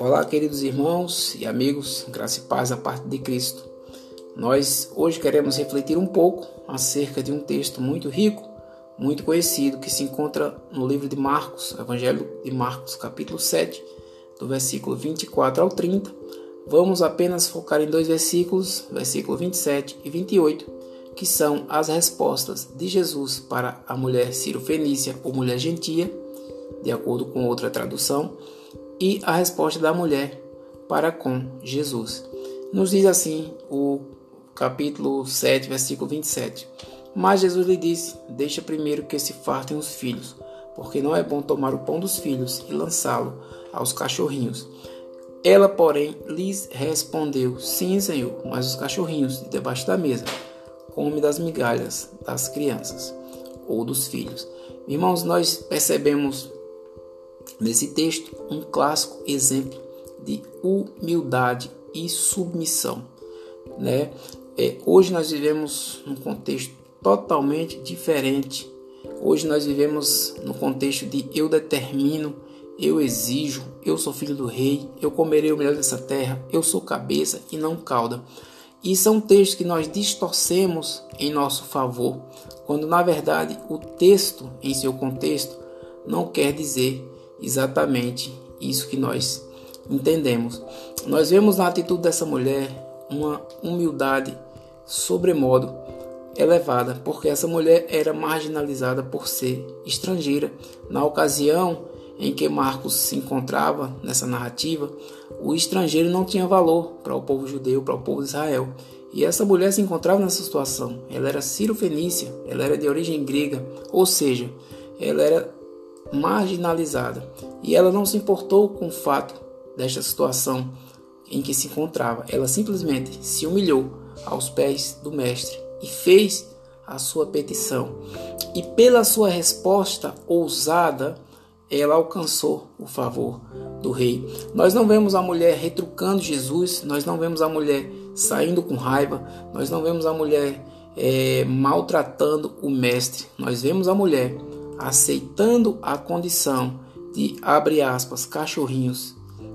Olá, queridos irmãos e amigos, graça e paz a parte de Cristo. Nós hoje queremos refletir um pouco acerca de um texto muito rico, muito conhecido, que se encontra no livro de Marcos, Evangelho de Marcos, capítulo 7, do versículo 24 ao 30. Vamos apenas focar em dois versículos, versículo 27 e 28, que são as respostas de Jesus para a mulher Ciro-Fenícia ou mulher gentia, de acordo com outra tradução e a resposta da mulher para com Jesus. Nos diz assim o capítulo 7, versículo 27. Mas Jesus lhe disse: Deixa primeiro que se fartem os filhos, porque não é bom tomar o pão dos filhos e lançá-lo aos cachorrinhos. Ela, porém, lhes respondeu: Sim, Senhor, mas os cachorrinhos debaixo da mesa comem das migalhas das crianças ou dos filhos. Irmãos, nós percebemos nesse texto um clássico exemplo de humildade e submissão. Né? É, hoje nós vivemos num contexto totalmente diferente. Hoje nós vivemos no contexto de eu determino, eu exijo, eu sou filho do rei, eu comerei o melhor dessa terra, eu sou cabeça e não cauda. E são textos que nós distorcemos em nosso favor, quando na verdade o texto em seu contexto não quer dizer exatamente isso que nós entendemos. Nós vemos na atitude dessa mulher uma humildade sobremodo elevada, porque essa mulher era marginalizada por ser estrangeira. Na ocasião em que Marcos se encontrava nessa narrativa, o estrangeiro não tinha valor para o povo judeu, para o povo de Israel. E essa mulher se encontrava nessa situação. Ela era ciro-fenícia, ela era de origem grega, ou seja, ela era marginalizada e ela não se importou com o fato desta situação em que se encontrava. Ela simplesmente se humilhou aos pés do Mestre e fez a sua petição. E pela sua resposta ousada, ela alcançou o favor do rei. Nós não vemos a mulher retrucando Jesus, nós não vemos a mulher saindo com raiva, nós não vemos a mulher é, maltratando o mestre, nós vemos a mulher aceitando a condição de abre aspas cachorrinhos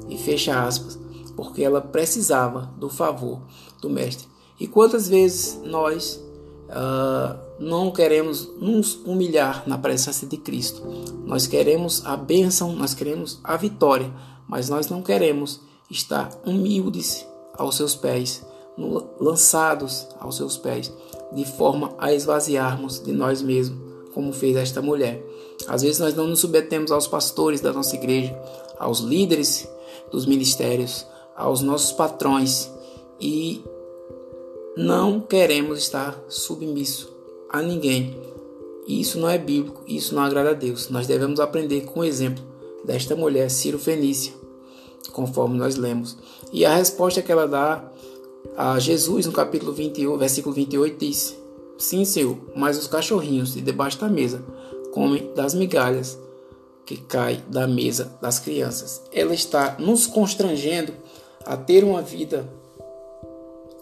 e fecha aspas, porque ela precisava do favor do mestre. E quantas vezes nós uh, não queremos nos humilhar na presença de Cristo? Nós queremos a bênção, nós queremos a vitória, mas nós não queremos estar humildes aos seus pés, lançados aos seus pés, de forma a esvaziarmos de nós mesmos como fez esta mulher. Às vezes nós não nos submetemos aos pastores da nossa igreja, aos líderes dos ministérios, aos nossos patrões e não queremos estar submisso a ninguém. Isso não é bíblico, isso não agrada a Deus. Nós devemos aprender com o exemplo desta mulher, Ciro Fenícia, conforme nós lemos. E a resposta que ela dá a Jesus no capítulo 21, versículo 28 diz: Sim, Senhor, mas os cachorrinhos de debaixo da mesa comem das migalhas que caem da mesa das crianças. Ela está nos constrangendo a ter uma vida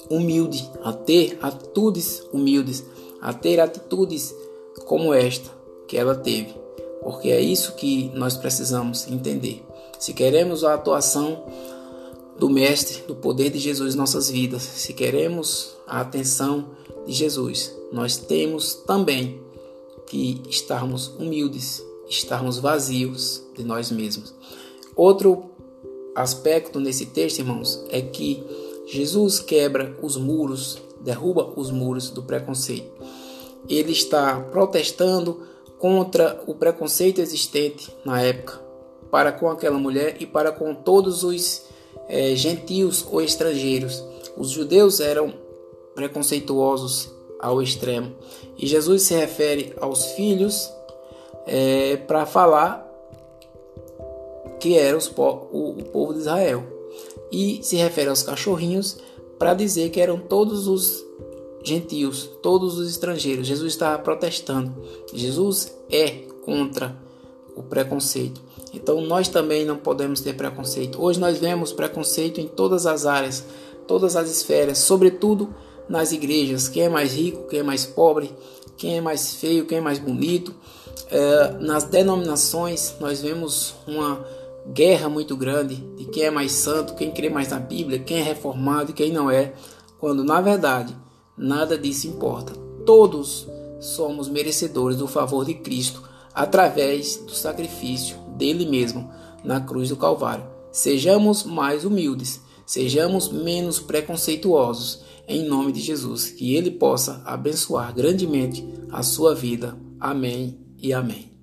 humilde, a ter atitudes humildes, a ter atitudes como esta que ela teve, porque é isso que nós precisamos entender. Se queremos a atuação do Mestre, do poder de Jesus em nossas vidas, se queremos a atenção de Jesus, nós temos também que estarmos humildes, estarmos vazios de nós mesmos. Outro aspecto nesse texto, irmãos, é que Jesus quebra os muros, derruba os muros do preconceito. Ele está protestando contra o preconceito existente na época para com aquela mulher e para com todos os é, gentios ou estrangeiros. Os judeus eram preconceituosos ao extremo. E Jesus se refere aos filhos é, para falar que era os, o, o povo de Israel. E se refere aos cachorrinhos para dizer que eram todos os gentios, todos os estrangeiros. Jesus está protestando. Jesus é contra o preconceito. Então nós também não podemos ter preconceito. Hoje nós vemos preconceito em todas as áreas, todas as esferas, sobretudo nas igrejas, quem é mais rico, quem é mais pobre, quem é mais feio, quem é mais bonito. É, nas denominações, nós vemos uma guerra muito grande de quem é mais santo, quem crê mais na Bíblia, quem é reformado e quem não é, quando na verdade nada disso importa. Todos somos merecedores do favor de Cristo através do sacrifício dele mesmo na cruz do Calvário. Sejamos mais humildes, sejamos menos preconceituosos, em nome de Jesus, que ele possa abençoar grandemente a sua vida. Amém e amém.